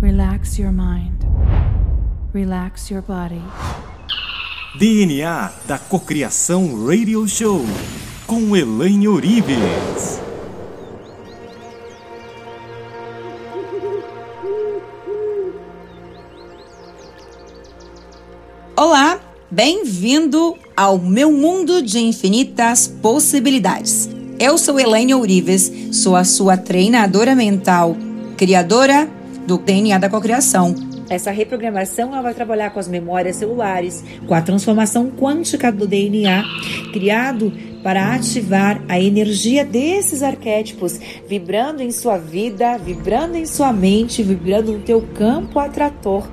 Relax your mind. Relax your body. DNA da Cocriação Radio Show com Elaine Orives. Olá, bem-vindo ao meu mundo de infinitas possibilidades. Eu sou Elaine Ourives, sou a sua treinadora mental, criadora do DNA da Cocriação. Essa reprogramação ela vai trabalhar com as memórias celulares, com a transformação quântica do DNA, criado para ativar a energia desses arquétipos, vibrando em sua vida, vibrando em sua mente, vibrando no teu campo atrator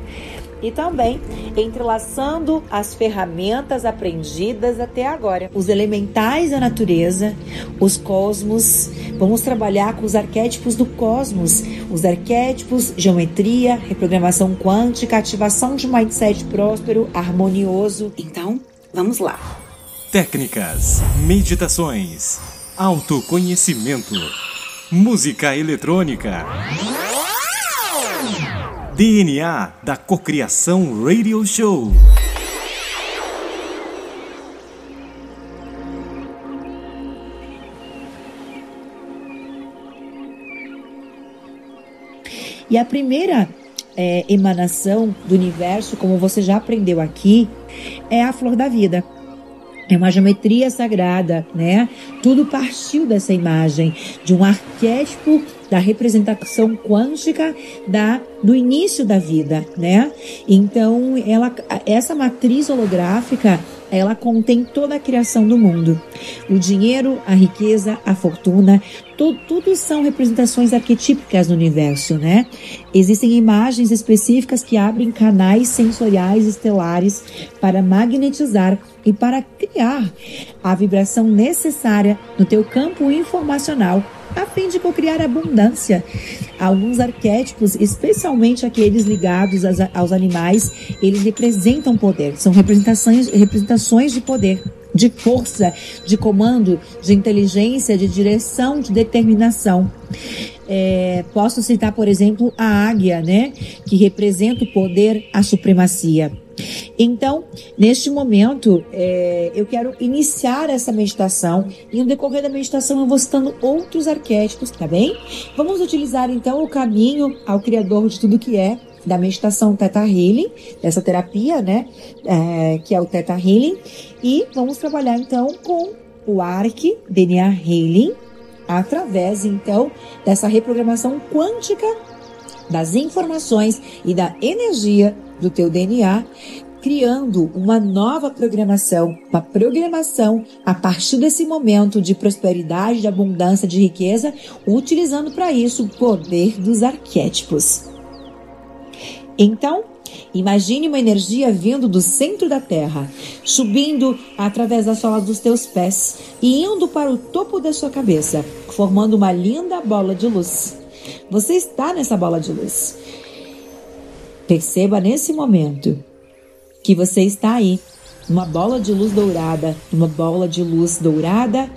e também entrelaçando as ferramentas aprendidas até agora. Os elementais da natureza, os cosmos, vamos trabalhar com os arquétipos do cosmos, os arquétipos, geometria, reprogramação quântica, ativação de mindset próspero, harmonioso. Então, vamos lá. Técnicas, meditações, autoconhecimento, música eletrônica. DNA da Cocriação Radio Show. E a primeira é, emanação do universo, como você já aprendeu aqui, é a flor da vida. É uma geometria sagrada, né? Tudo partiu dessa imagem de um arquétipo da representação quântica da do início da vida, né? Então, ela essa matriz holográfica ela contém toda a criação do mundo. O dinheiro, a riqueza, a fortuna, tudo, tudo são representações arquetípicas no universo, né? Existem imagens específicas que abrem canais sensoriais estelares para magnetizar e para criar a vibração necessária no teu campo informacional a fim de cocriar abundância. Alguns arquétipos, especialmente aqueles ligados aos animais, eles representam poder, são representações, representações de poder de força, de comando, de inteligência, de direção, de determinação. É, posso citar, por exemplo, a águia, né, que representa o poder, a supremacia. Então, neste momento, é, eu quero iniciar essa meditação e no decorrer da meditação eu vou citando outros arquétipos, tá bem? Vamos utilizar então o caminho ao Criador de tudo que é, da meditação Theta Healing, dessa terapia, né, é, que é o Theta Healing, e vamos trabalhar então com o ARC DNA Healing, através então dessa reprogramação quântica das informações e da energia do teu DNA, criando uma nova programação, uma programação a partir desse momento de prosperidade, de abundância, de riqueza, utilizando para isso o poder dos arquétipos. Então, imagine uma energia vindo do centro da Terra, subindo através da sola dos teus pés e indo para o topo da sua cabeça, formando uma linda bola de luz. Você está nessa bola de luz. Perceba nesse momento que você está aí, uma bola de luz dourada, uma bola de luz dourada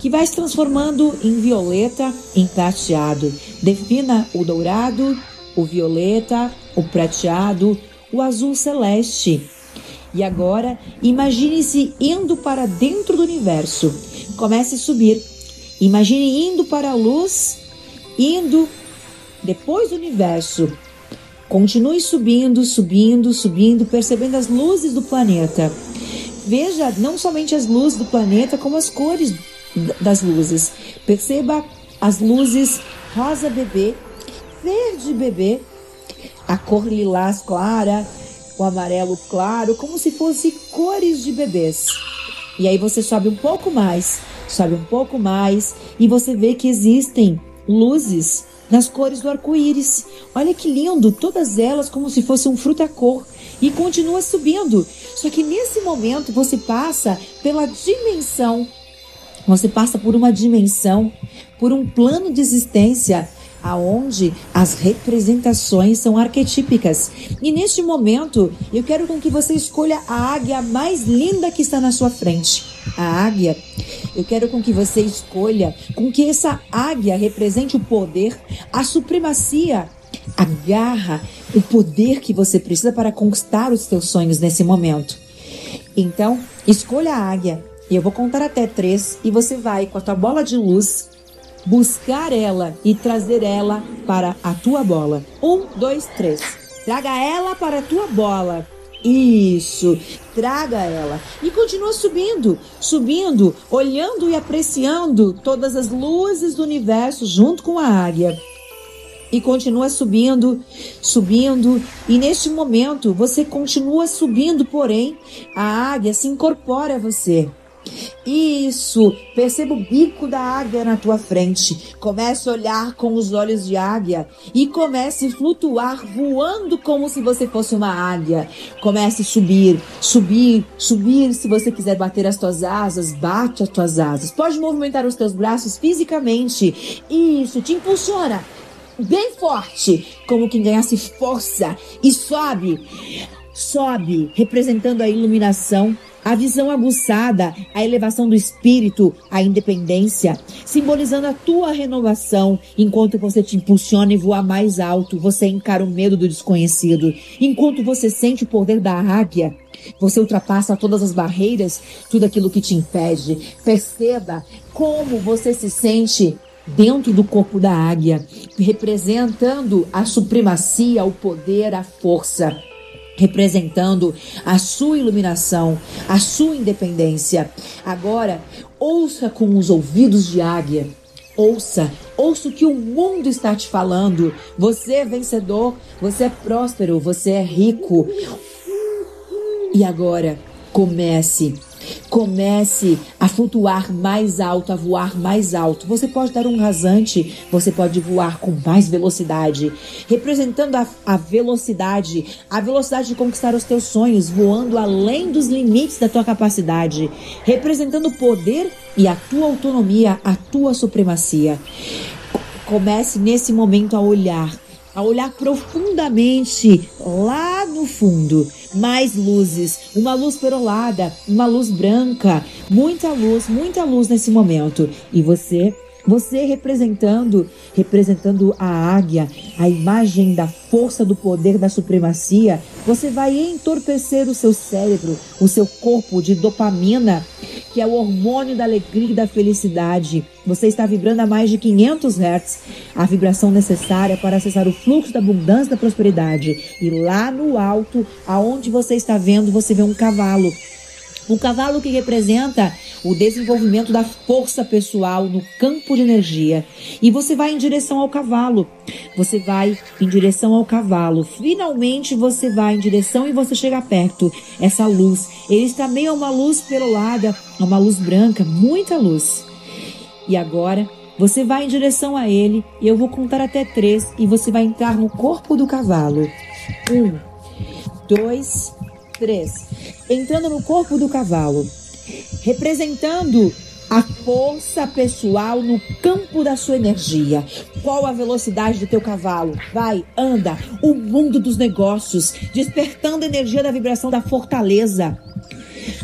que vai se transformando em violeta, em prateado. Defina o dourado, o violeta, o prateado, o azul celeste. E agora, imagine-se indo para dentro do universo. Comece a subir. Imagine indo para a luz, indo depois do universo, Continue subindo, subindo, subindo, percebendo as luzes do planeta. Veja não somente as luzes do planeta, como as cores das luzes. Perceba as luzes rosa bebê, verde bebê, a cor lilás clara, o amarelo claro, como se fossem cores de bebês. E aí você sobe um pouco mais, sobe um pouco mais e você vê que existem luzes nas cores do arco-íris. Olha que lindo, todas elas como se fosse um fruta-cor e continua subindo. Só que nesse momento você passa pela dimensão, você passa por uma dimensão, por um plano de existência aonde as representações são arquetípicas. E neste momento, eu quero com que você escolha a águia mais linda que está na sua frente. A águia, eu quero com que você escolha com que essa águia represente o poder, a supremacia, Agarra o poder que você precisa para conquistar os seus sonhos nesse momento. Então, escolha a águia e eu vou contar até três e você vai com a tua bola de luz buscar ela e trazer ela para a tua bola. Um, dois, três. Traga ela para a tua bola. Isso, traga ela e continua subindo, subindo, olhando e apreciando todas as luzes do universo junto com a águia. E continua subindo, subindo, e neste momento você continua subindo, porém a águia se incorpora a você. Isso, perceba o bico da águia na tua frente. Comece a olhar com os olhos de águia e comece a flutuar, voando como se você fosse uma águia. Comece a subir, subir, subir. Se você quiser bater as tuas asas, bate as tuas asas. Pode movimentar os teus braços fisicamente. Isso, te impulsiona bem forte, como quem ganhasse força e sobe. Sobe, representando a iluminação a visão aguçada, a elevação do espírito, a independência, simbolizando a tua renovação. Enquanto você te impulsiona e voa mais alto, você encara o medo do desconhecido. Enquanto você sente o poder da águia, você ultrapassa todas as barreiras, tudo aquilo que te impede. Perceba como você se sente dentro do corpo da águia, representando a supremacia, o poder, a força representando a sua iluminação, a sua independência. Agora, ouça com os ouvidos de águia. Ouça, ouça o que o mundo está te falando. Você é vencedor, você é próspero, você é rico. E agora, comece Comece a flutuar mais alto, a voar mais alto. Você pode dar um rasante, você pode voar com mais velocidade, representando a, a velocidade, a velocidade de conquistar os teus sonhos, voando além dos limites da tua capacidade, representando o poder e a tua autonomia, a tua supremacia. Comece nesse momento a olhar a olhar profundamente lá no fundo. Mais luzes, uma luz perolada, uma luz branca, muita luz, muita luz nesse momento. E você você representando, representando a águia, a imagem da força do poder da supremacia, você vai entorpecer o seu cérebro, o seu corpo de dopamina, que é o hormônio da alegria e da felicidade. Você está vibrando a mais de 500 Hz, a vibração necessária para acessar o fluxo da abundância da prosperidade. E lá no alto, aonde você está vendo, você vê um cavalo. Um cavalo que representa o desenvolvimento da força pessoal no campo de energia. E você vai em direção ao cavalo. Você vai em direção ao cavalo. Finalmente você vai em direção e você chega perto. Essa luz, ele está meio a uma luz perolada, uma luz branca, muita luz. E agora você vai em direção a ele e eu vou contar até três e você vai entrar no corpo do cavalo. Um, dois, três. Entrando no corpo do cavalo representando a força pessoal no campo da sua energia. Qual a velocidade do teu cavalo? Vai, anda, o mundo dos negócios, despertando a energia da vibração da fortaleza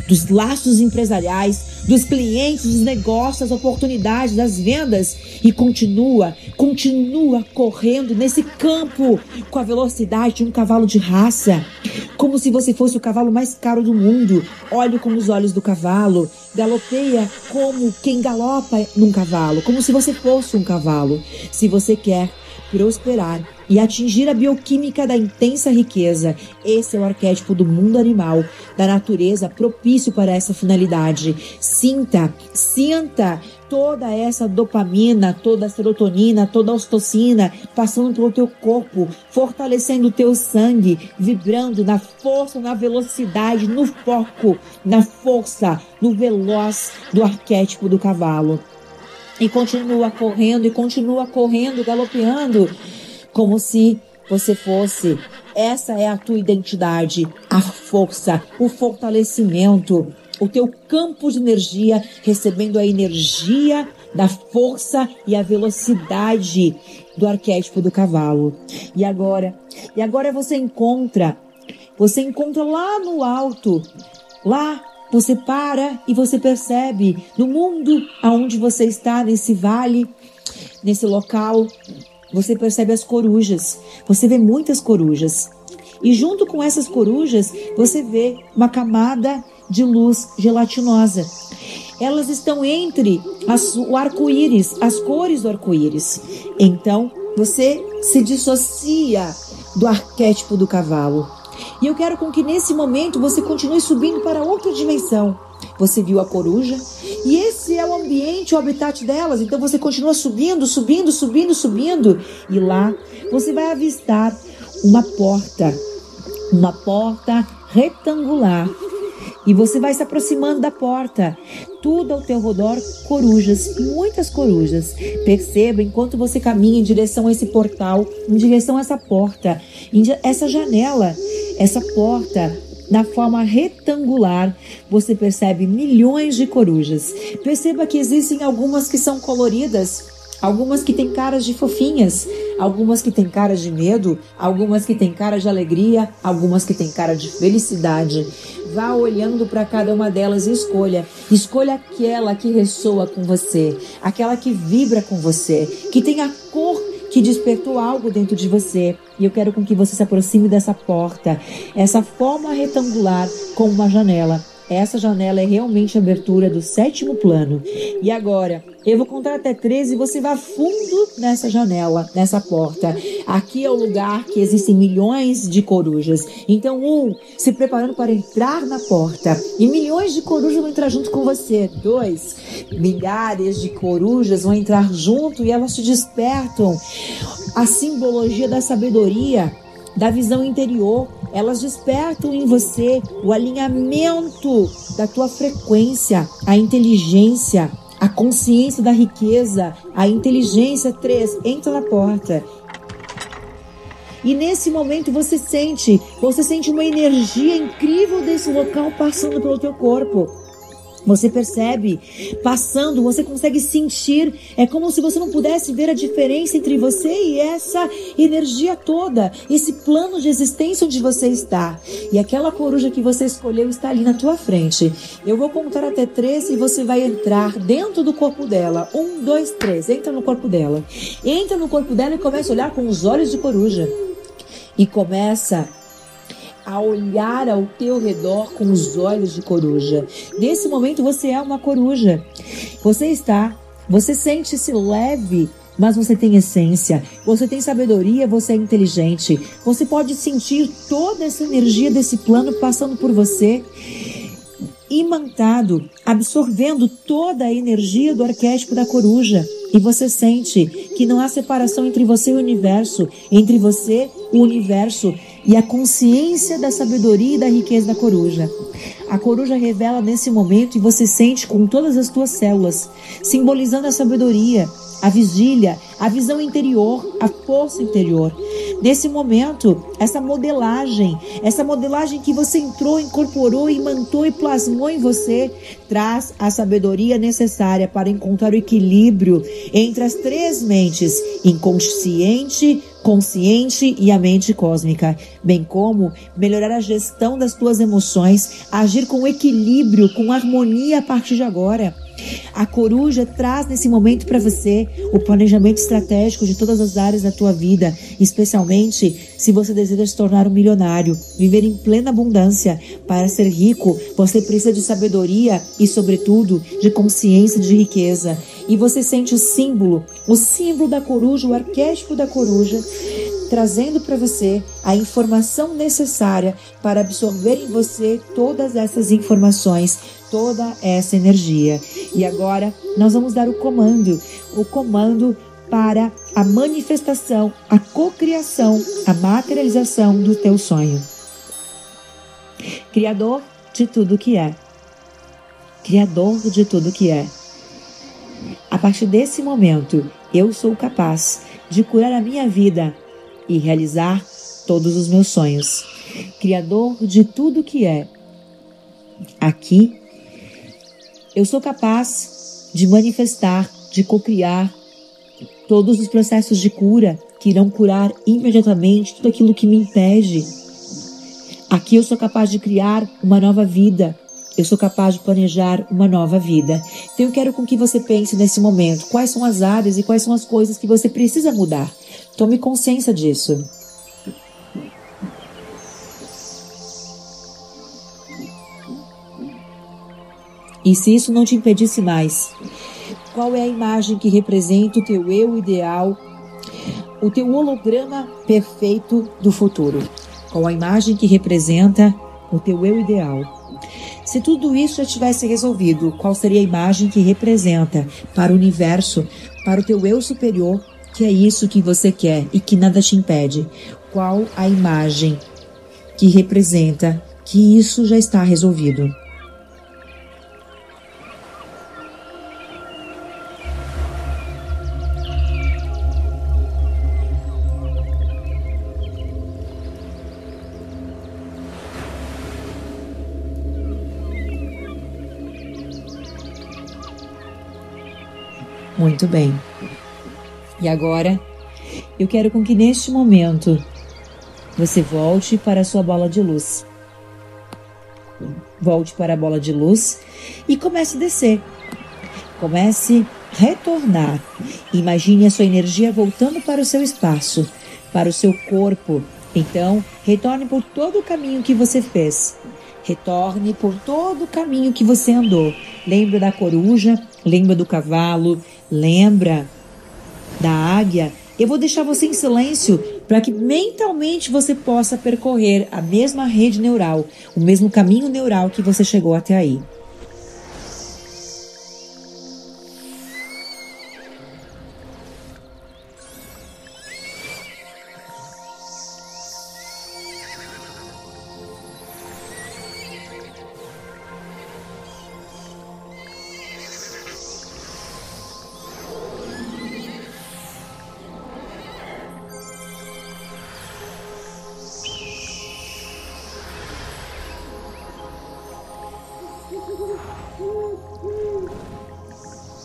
dos laços empresariais, dos clientes, dos negócios, das oportunidades, das vendas e continua, continua correndo nesse campo com a velocidade de um cavalo de raça, como se você fosse o cavalo mais caro do mundo. Olhe com os olhos do cavalo, galopeia como quem galopa num cavalo, como se você fosse um cavalo. Se você quer prosperar e atingir a bioquímica da intensa riqueza. Esse é o arquétipo do mundo animal, da natureza propício para essa finalidade. Sinta, sinta toda essa dopamina, toda a serotonina, toda a ostocina passando pelo teu corpo, fortalecendo o teu sangue, vibrando na força, na velocidade, no foco, na força, no veloz do arquétipo do cavalo e continua correndo e continua correndo, galopeando, como se você fosse. Essa é a tua identidade, a força, o fortalecimento, o teu campo de energia, recebendo a energia da força e a velocidade do arquétipo do cavalo. E agora, e agora você encontra, você encontra lá no alto, lá você para e você percebe no mundo aonde você está, nesse vale, nesse local, você percebe as corujas. Você vê muitas corujas. E junto com essas corujas, você vê uma camada de luz gelatinosa. Elas estão entre as, o arco-íris, as cores do arco-íris. Então, você se dissocia do arquétipo do cavalo. E eu quero com que nesse momento você continue subindo para outra dimensão. Você viu a coruja e esse é o ambiente, o habitat delas. Então você continua subindo, subindo, subindo, subindo e lá você vai avistar uma porta, uma porta retangular e você vai se aproximando da porta. Tudo ao teu redor, corujas, muitas corujas. Perceba enquanto você caminha em direção a esse portal, em direção a essa porta, essa janela, essa porta, na forma retangular, você percebe milhões de corujas. Perceba que existem algumas que são coloridas, algumas que têm caras de fofinhas, algumas que têm cara de medo, algumas que têm cara de alegria, algumas que têm cara de felicidade. Vá olhando para cada uma delas e escolha. Escolha aquela que ressoa com você, aquela que vibra com você, que tem a cor que despertou algo dentro de você. E eu quero com que você se aproxime dessa porta, essa forma retangular com uma janela. Essa janela é realmente a abertura do sétimo plano. E agora, eu vou contar até 13 e você vai fundo nessa janela, nessa porta. Aqui é o lugar que existem milhões de corujas. Então, um, se preparando para entrar na porta. E milhões de corujas vão entrar junto com você. Dois, milhares de corujas vão entrar junto e elas te despertam. A simbologia da sabedoria da visão interior, elas despertam em você o alinhamento da tua frequência, a inteligência, a consciência da riqueza, a inteligência. Três, entra na porta. E nesse momento você sente, você sente uma energia incrível desse local passando pelo teu corpo. Você percebe passando, você consegue sentir. É como se você não pudesse ver a diferença entre você e essa energia toda, esse plano de existência onde você está. E aquela coruja que você escolheu está ali na tua frente. Eu vou contar até três e você vai entrar dentro do corpo dela. Um, dois, três. Entra no corpo dela. Entra no corpo dela e começa a olhar com os olhos de coruja. E começa a olhar ao teu redor com os olhos de coruja. Nesse momento você é uma coruja. Você está, você sente-se leve, mas você tem essência, você tem sabedoria, você é inteligente. Você pode sentir toda essa energia desse plano passando por você imantado, absorvendo toda a energia do arquétipo da coruja. E você sente que não há separação entre você e o universo, entre você, o universo e a consciência da sabedoria e da riqueza da coruja. A coruja revela nesse momento e você sente com todas as tuas células, simbolizando a sabedoria, a vigília, a visão interior, a força interior. Nesse momento, essa modelagem, essa modelagem que você entrou, incorporou, imantou e plasmou em você, traz a sabedoria necessária para encontrar o equilíbrio entre as três mentes: inconsciente, consciente e a mente cósmica, bem como melhorar a gestão das tuas emoções, agir com equilíbrio, com harmonia a partir de agora. A coruja traz nesse momento para você o planejamento estratégico de todas as áreas da tua vida, especialmente se você deseja se tornar um milionário, viver em plena abundância. Para ser rico, você precisa de sabedoria e, sobretudo, de consciência de riqueza. E você sente o símbolo, o símbolo da coruja, o arquétipo da coruja, trazendo para você a informação necessária para absorver em você todas essas informações, toda essa energia. E agora nós vamos dar o comando, o comando para a manifestação, a cocriação, a materialização do teu sonho. Criador de tudo que é. Criador de tudo que é. A partir desse momento, eu sou capaz de curar a minha vida e realizar todos os meus sonhos. Criador de tudo que é. Aqui, eu sou capaz de manifestar, de cocriar todos os processos de cura que irão curar imediatamente tudo aquilo que me impede. Aqui eu sou capaz de criar uma nova vida. Eu sou capaz de planejar uma nova vida. Então eu quero com que você pense nesse momento quais são as áreas e quais são as coisas que você precisa mudar. Tome consciência disso. E se isso não te impedisse mais, qual é a imagem que representa o teu eu ideal, o teu holograma perfeito do futuro? Qual a imagem que representa o teu eu ideal? Se tudo isso já tivesse resolvido, qual seria a imagem que representa para o universo, para o teu eu superior, que é isso que você quer e que nada te impede? Qual a imagem que representa que isso já está resolvido? Muito bem. E agora, eu quero com que neste momento você volte para a sua bola de luz. Volte para a bola de luz e comece a descer. Comece a retornar. Imagine a sua energia voltando para o seu espaço, para o seu corpo. Então, retorne por todo o caminho que você fez. Retorne por todo o caminho que você andou. Lembra da coruja, lembra do cavalo, lembra da águia, eu vou deixar você em silêncio para que mentalmente você possa percorrer a mesma rede neural, o mesmo caminho neural que você chegou até aí.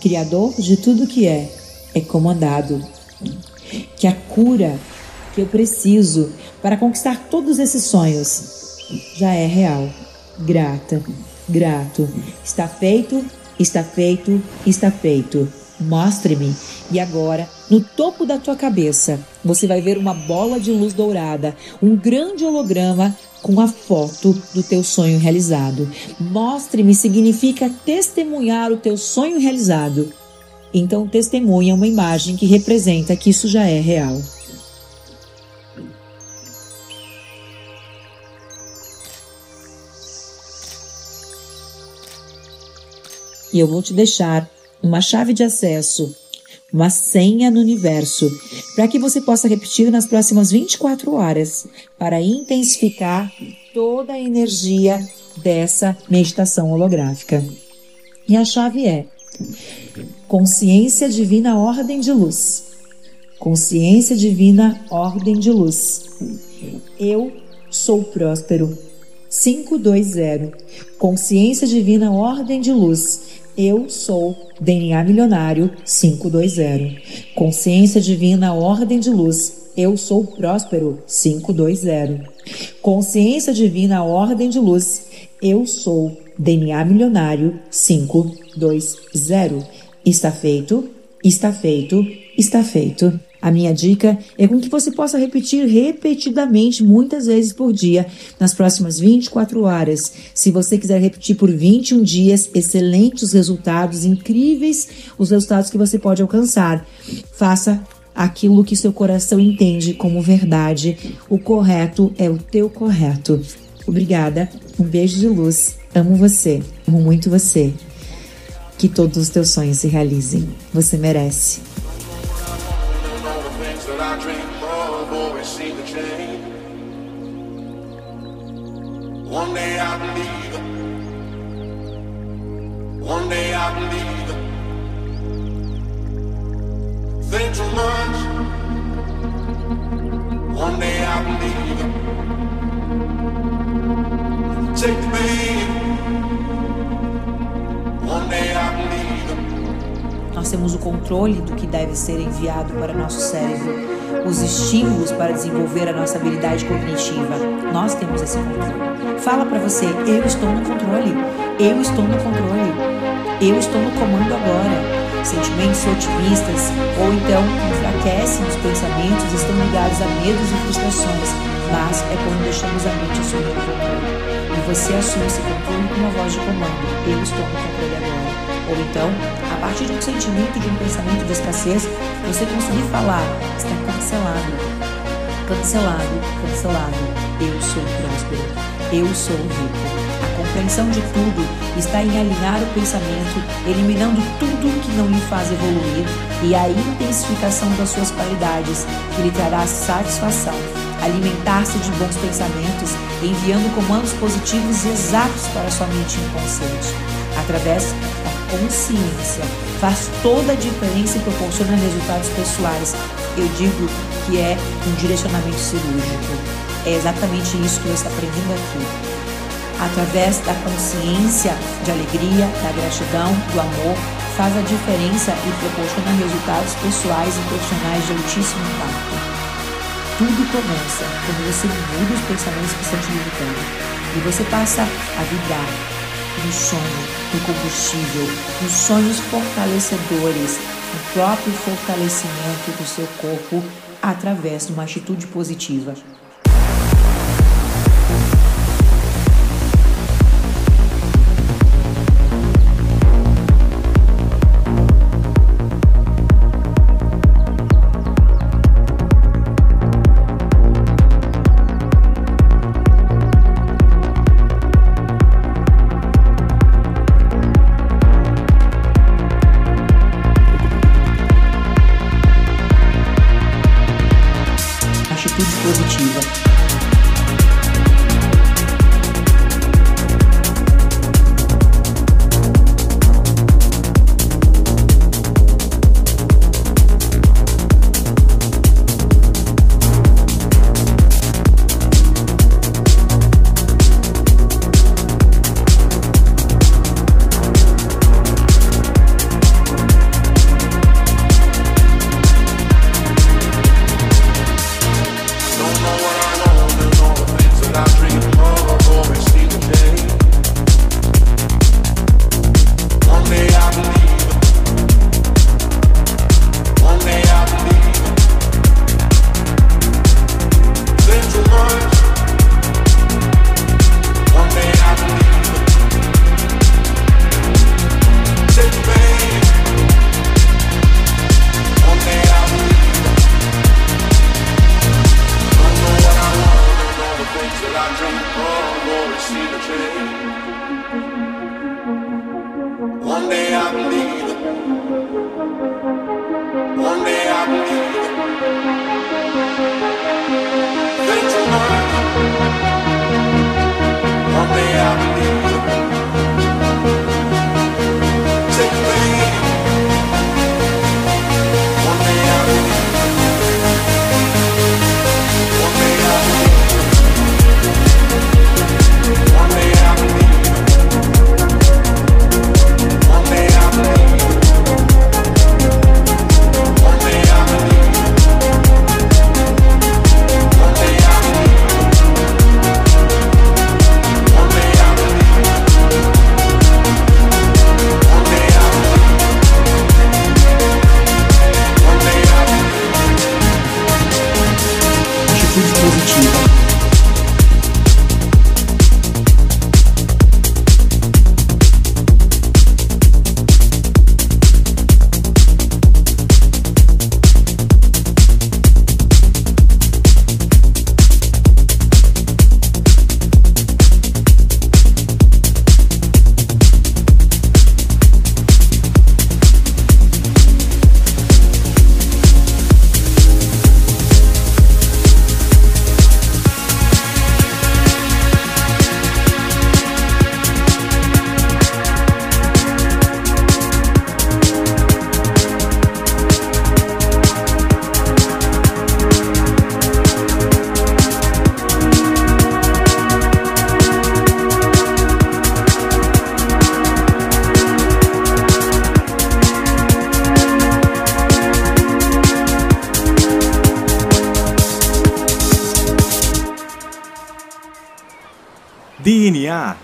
Criador de tudo que é, é comandado. Que a cura que eu preciso para conquistar todos esses sonhos já é real. Grata, grato. Está feito, está feito, está feito. Mostre-me. E agora, no topo da tua cabeça, você vai ver uma bola de luz dourada, um grande holograma com a foto do teu sonho realizado. Mostre-me significa testemunhar o teu sonho realizado. Então, testemunha uma imagem que representa que isso já é real. E eu vou te deixar uma chave de acesso uma senha no universo, para que você possa repetir nas próximas 24 horas, para intensificar toda a energia dessa meditação holográfica. E a chave é Consciência Divina Ordem de Luz. Consciência Divina Ordem de Luz. Eu sou próspero. 520. Consciência Divina Ordem de Luz. Eu sou DNA Milionário 520. Consciência Divina Ordem de Luz. Eu sou próspero 520. Consciência Divina Ordem de Luz. Eu sou DNA Milionário 520. Está feito, está feito, está feito. A minha dica é com que você possa repetir repetidamente, muitas vezes por dia, nas próximas 24 horas. Se você quiser repetir por 21 dias, excelentes resultados, incríveis os resultados que você pode alcançar. Faça aquilo que seu coração entende como verdade. O correto é o teu correto. Obrigada. Um beijo de luz. Amo você. Amo muito você. Que todos os teus sonhos se realizem. Você merece. Day day day day. Nós temos o controle do que deve ser enviado para nosso cérebro os estímulos para desenvolver a nossa habilidade cognitiva. Nós temos esse controle. Fala para você: eu estou no controle. Eu estou no controle. Eu estou no comando agora. Sentimentos otimistas ou então enfraquecem os pensamentos estão ligados a medos e frustrações, mas é quando deixamos a mente assumir o controle. E você assume esse controle com uma voz de comando: eu estou no controle agora. Ou então, partir de um sentimento, de um pensamento de escassez, você conseguir falar, está cancelado. Cancelado, cancelado. Eu sou próspero. Eu sou rico. A compreensão de tudo está em alinhar o pensamento, eliminando tudo que não lhe faz evoluir e a intensificação das suas qualidades, que lhe trará satisfação. Alimentar-se de bons pensamentos, enviando comandos positivos exatos para sua mente inconsciente. Através consciência faz toda a diferença e proporciona resultados pessoais. Eu digo que é um direcionamento cirúrgico. É exatamente isso que eu estou aprendendo aqui. Através da consciência de alegria, da gratidão, do amor, faz a diferença e proporciona resultados pessoais e profissionais de altíssimo impacto. Tudo começa quando você muda os pensamentos que estão te limitando e você passa a vibrar no sonho, no combustível, nos sonhos fortalecedores, no próprio fortalecimento do seu corpo através de uma atitude positiva.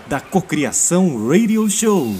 Da Cocriação Radio Show.